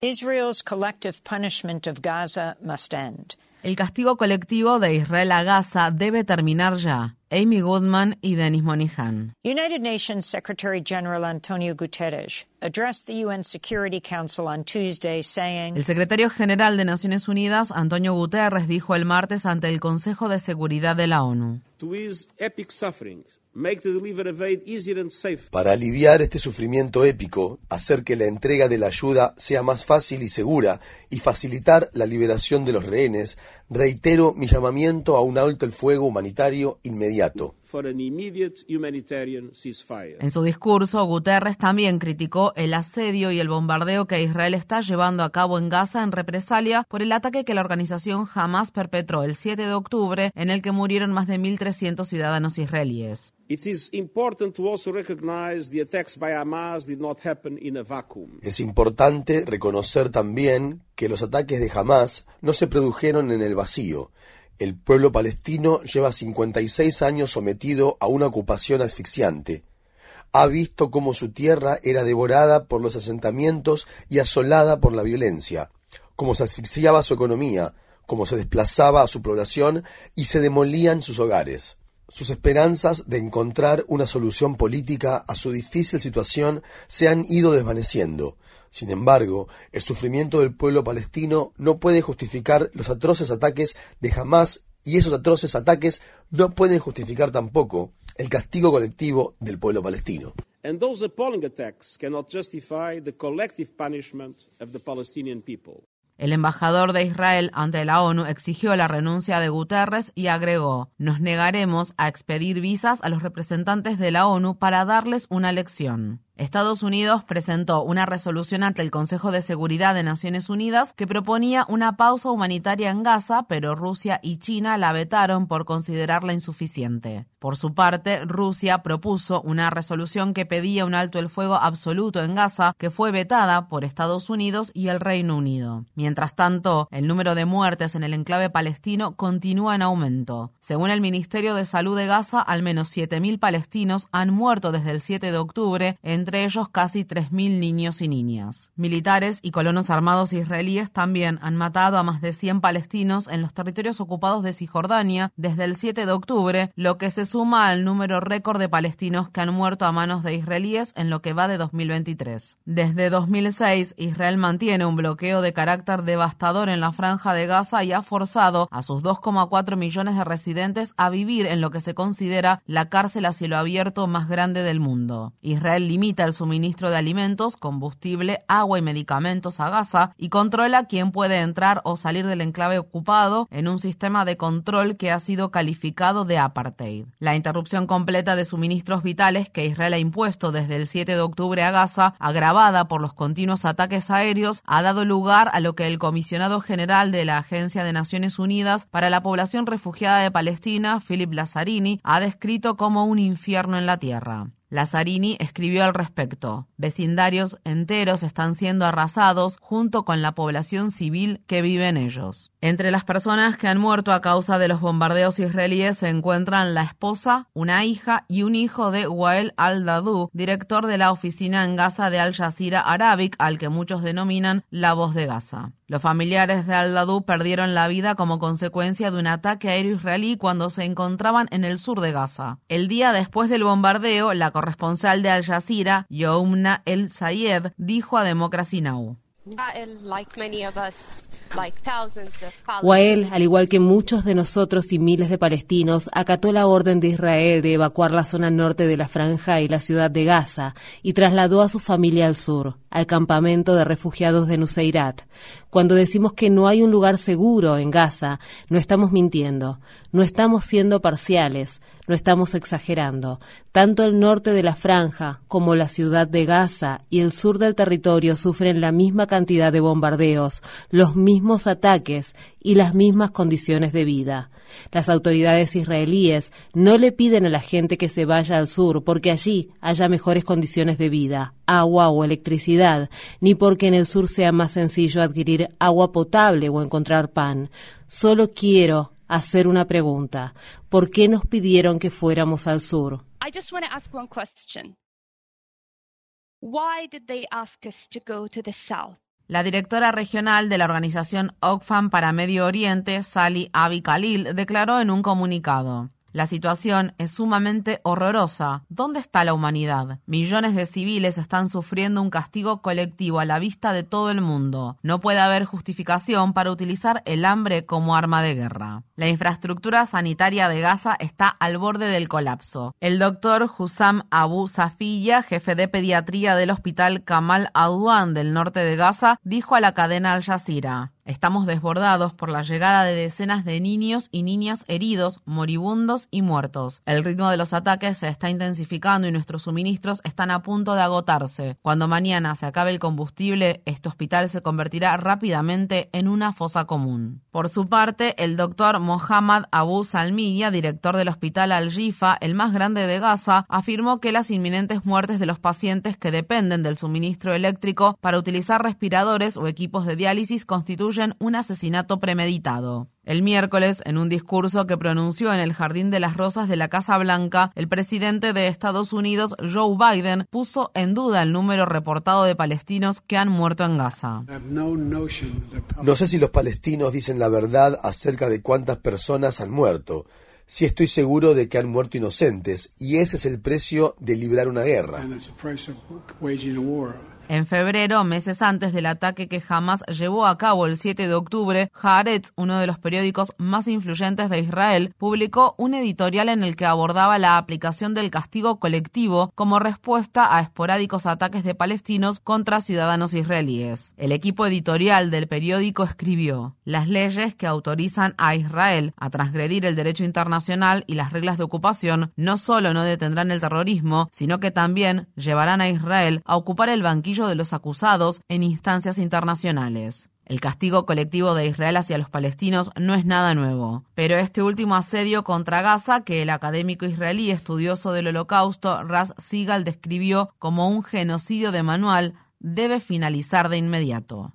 El castigo colectivo de Israel a Gaza debe terminar ya. Amy Goodman y Denis Monihan. United Nations Secretary General Antonio Guterres addressed the UN Security Council on Tuesday saying El secretario general de Naciones Unidas, Antonio Guterres, dijo el martes ante el Consejo de Seguridad de la ONU. To ease epic suffering, Para aliviar este sufrimiento épico, hacer que la entrega de la ayuda sea más fácil y segura y facilitar la liberación de los rehenes, reitero mi llamamiento a un alto el fuego humanitario inmediato. For an immediate humanitarian ceasefire. En su discurso, Guterres también criticó el asedio y el bombardeo que Israel está llevando a cabo en Gaza en represalia por el ataque que la organización Hamas perpetró el 7 de octubre, en el que murieron más de 1.300 ciudadanos israelíes. It is important to also recognize the attacks by Hamas did not happen in a vacuum. Es importante reconocer también que los ataques de Hamas no se produjeron en el vacío. El pueblo palestino lleva 56 años sometido a una ocupación asfixiante. Ha visto cómo su tierra era devorada por los asentamientos y asolada por la violencia, cómo se asfixiaba su economía, cómo se desplazaba a su población y se demolían sus hogares. Sus esperanzas de encontrar una solución política a su difícil situación se han ido desvaneciendo. Sin embargo, el sufrimiento del pueblo palestino no puede justificar los atroces ataques de Hamas y esos atroces ataques no pueden justificar tampoco el castigo colectivo del pueblo palestino. And those appalling attacks cannot justify the collective punishment of the Palestinian people. El embajador de Israel ante la ONU exigió la renuncia de Guterres y agregó, nos negaremos a expedir visas a los representantes de la ONU para darles una lección. Estados Unidos presentó una resolución ante el Consejo de Seguridad de Naciones Unidas que proponía una pausa humanitaria en Gaza, pero Rusia y China la vetaron por considerarla insuficiente. Por su parte, Rusia propuso una resolución que pedía un alto el fuego absoluto en Gaza, que fue vetada por Estados Unidos y el Reino Unido. Mientras tanto, el número de muertes en el enclave palestino continúa en aumento. Según el Ministerio de Salud de Gaza, al menos 7.000 palestinos han muerto desde el 7 de octubre, entre ellos casi 3.000 niños y niñas. Militares y colonos armados israelíes también han matado a más de 100 palestinos en los territorios ocupados de Cisjordania desde el 7 de octubre, lo que se suma al número récord de palestinos que han muerto a manos de israelíes en lo que va de 2023. Desde 2006, Israel mantiene un bloqueo de carácter devastador en la franja de Gaza y ha forzado a sus 2,4 millones de residentes a vivir en lo que se considera la cárcel a cielo abierto más grande del mundo. Israel limita el suministro de alimentos, combustible, agua y medicamentos a Gaza y controla quién puede entrar o salir del enclave ocupado en un sistema de control que ha sido calificado de apartheid. La interrupción completa de suministros vitales que Israel ha impuesto desde el 7 de octubre a Gaza, agravada por los continuos ataques aéreos, ha dado lugar a lo que el comisionado general de la Agencia de Naciones Unidas para la Población Refugiada de Palestina, Philip Lazzarini, ha descrito como un infierno en la tierra. Lazzarini escribió al respecto, vecindarios enteros están siendo arrasados junto con la población civil que vive en ellos. Entre las personas que han muerto a causa de los bombardeos israelíes se encuentran la esposa, una hija y un hijo de Wael al-Dadu, director de la oficina en Gaza de Al Jazeera Arabic, al que muchos denominan la voz de Gaza. Los familiares de al-Dadu perdieron la vida como consecuencia de un ataque aéreo israelí cuando se encontraban en el sur de Gaza. El día después del bombardeo, la corresponsal de Al Jazeera, Youmna El Sayed, dijo a Democracy Now! Wael, al igual que muchos de nosotros y miles de palestinos, acató la orden de Israel de evacuar la zona norte de la franja y la ciudad de Gaza y trasladó a su familia al sur, al campamento de refugiados de Nuseirat. Cuando decimos que no hay un lugar seguro en Gaza, no estamos mintiendo, no estamos siendo parciales, no estamos exagerando. Tanto el norte de la franja como la ciudad de Gaza y el sur del territorio sufren la misma cantidad de bombardeos, los mismos ataques y las mismas condiciones de vida. Las autoridades israelíes no le piden a la gente que se vaya al sur porque allí haya mejores condiciones de vida, agua o electricidad, ni porque en el sur sea más sencillo adquirir agua potable o encontrar pan. Solo quiero hacer una pregunta. ¿Por qué nos pidieron que fuéramos al sur? I just want to ask one question. Why did they ask us to go to the south? La directora regional de la organización Oxfam para Medio Oriente, Sally Abi Khalil, declaró en un comunicado. La situación es sumamente horrorosa. ¿Dónde está la humanidad? Millones de civiles están sufriendo un castigo colectivo a la vista de todo el mundo. No puede haber justificación para utilizar el hambre como arma de guerra. La infraestructura sanitaria de Gaza está al borde del colapso. El doctor Hussam Abu Safiya, jefe de pediatría del hospital Kamal Adwan del norte de Gaza, dijo a la cadena Al Jazeera. Estamos desbordados por la llegada de decenas de niños y niñas heridos, moribundos y muertos. El ritmo de los ataques se está intensificando y nuestros suministros están a punto de agotarse. Cuando mañana se acabe el combustible, este hospital se convertirá rápidamente en una fosa común. Por su parte, el doctor Mohammad Abu Salmiya, director del hospital Al-Jifa, el más grande de Gaza, afirmó que las inminentes muertes de los pacientes que dependen del suministro eléctrico para utilizar respiradores o equipos de diálisis constituyen un asesinato premeditado. El miércoles, en un discurso que pronunció en el Jardín de las Rosas de la Casa Blanca, el presidente de Estados Unidos, Joe Biden, puso en duda el número reportado de palestinos que han muerto en Gaza. No sé si los palestinos dicen la verdad acerca de cuántas personas han muerto. Sí estoy seguro de que han muerto inocentes, y ese es el precio de librar una guerra. En febrero, meses antes del ataque que Hamas llevó a cabo el 7 de octubre, Haaretz, uno de los periódicos más influyentes de Israel, publicó un editorial en el que abordaba la aplicación del castigo colectivo como respuesta a esporádicos ataques de palestinos contra ciudadanos israelíes. El equipo editorial del periódico escribió, las leyes que autorizan a Israel a transgredir el derecho internacional y las reglas de ocupación no solo no detendrán el terrorismo, sino que también llevarán a Israel a ocupar el banquillo de los acusados en instancias internacionales. El castigo colectivo de Israel hacia los palestinos no es nada nuevo, pero este último asedio contra Gaza, que el académico israelí estudioso del holocausto Ras Sigal describió como un genocidio de manual, debe finalizar de inmediato.